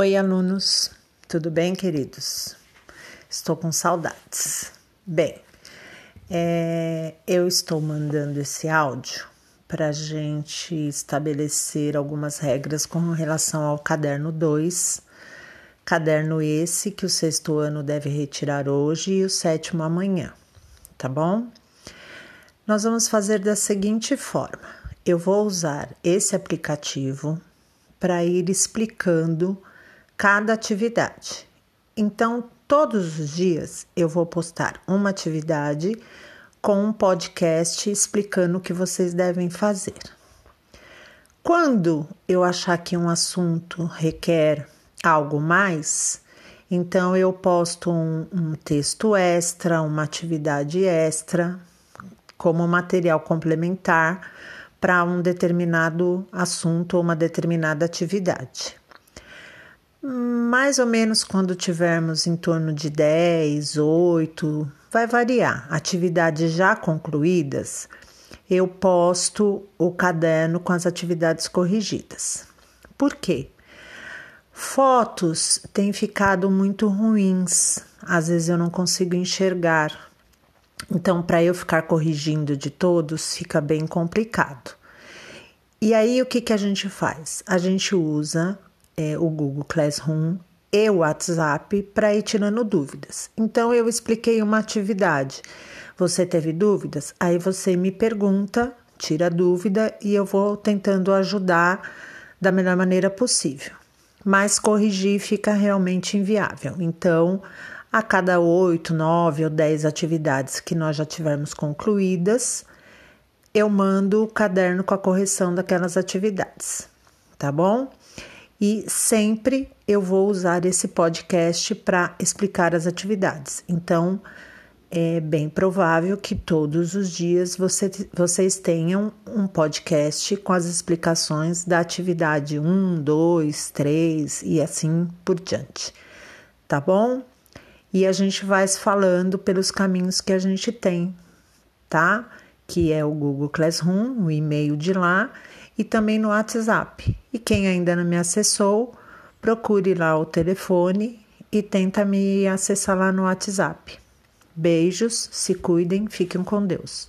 Oi, alunos, tudo bem, queridos? Estou com saudades. Bem, é, eu estou mandando esse áudio para a gente estabelecer algumas regras com relação ao caderno 2, caderno esse que o sexto ano deve retirar hoje e o sétimo amanhã, tá bom? Nós vamos fazer da seguinte forma: eu vou usar esse aplicativo para ir explicando cada atividade. Então, todos os dias eu vou postar uma atividade com um podcast explicando o que vocês devem fazer. Quando eu achar que um assunto requer algo mais, então eu posto um, um texto extra, uma atividade extra, como material complementar para um determinado assunto ou uma determinada atividade. Mais ou menos quando tivermos em torno de 10, 8, vai variar. Atividades já concluídas, eu posto o caderno com as atividades corrigidas. Por quê? Fotos têm ficado muito ruins, às vezes eu não consigo enxergar. Então, para eu ficar corrigindo de todos, fica bem complicado. E aí, o que, que a gente faz? A gente usa é, o Google Classroom e o WhatsApp para ir tirando dúvidas. Então, eu expliquei uma atividade. Você teve dúvidas? Aí você me pergunta, tira a dúvida e eu vou tentando ajudar da melhor maneira possível. Mas corrigir fica realmente inviável. Então, a cada oito, nove ou dez atividades que nós já tivermos concluídas, eu mando o caderno com a correção daquelas atividades, tá bom? E sempre eu vou usar esse podcast para explicar as atividades. Então, é bem provável que todos os dias você, vocês tenham um podcast com as explicações da atividade 1, 2, 3 e assim por diante. Tá bom? E a gente vai falando pelos caminhos que a gente tem, tá? Que é o Google Classroom, o e-mail de lá e também no WhatsApp. E quem ainda não me acessou, procure lá o telefone e tenta me acessar lá no WhatsApp. Beijos, se cuidem, fiquem com Deus.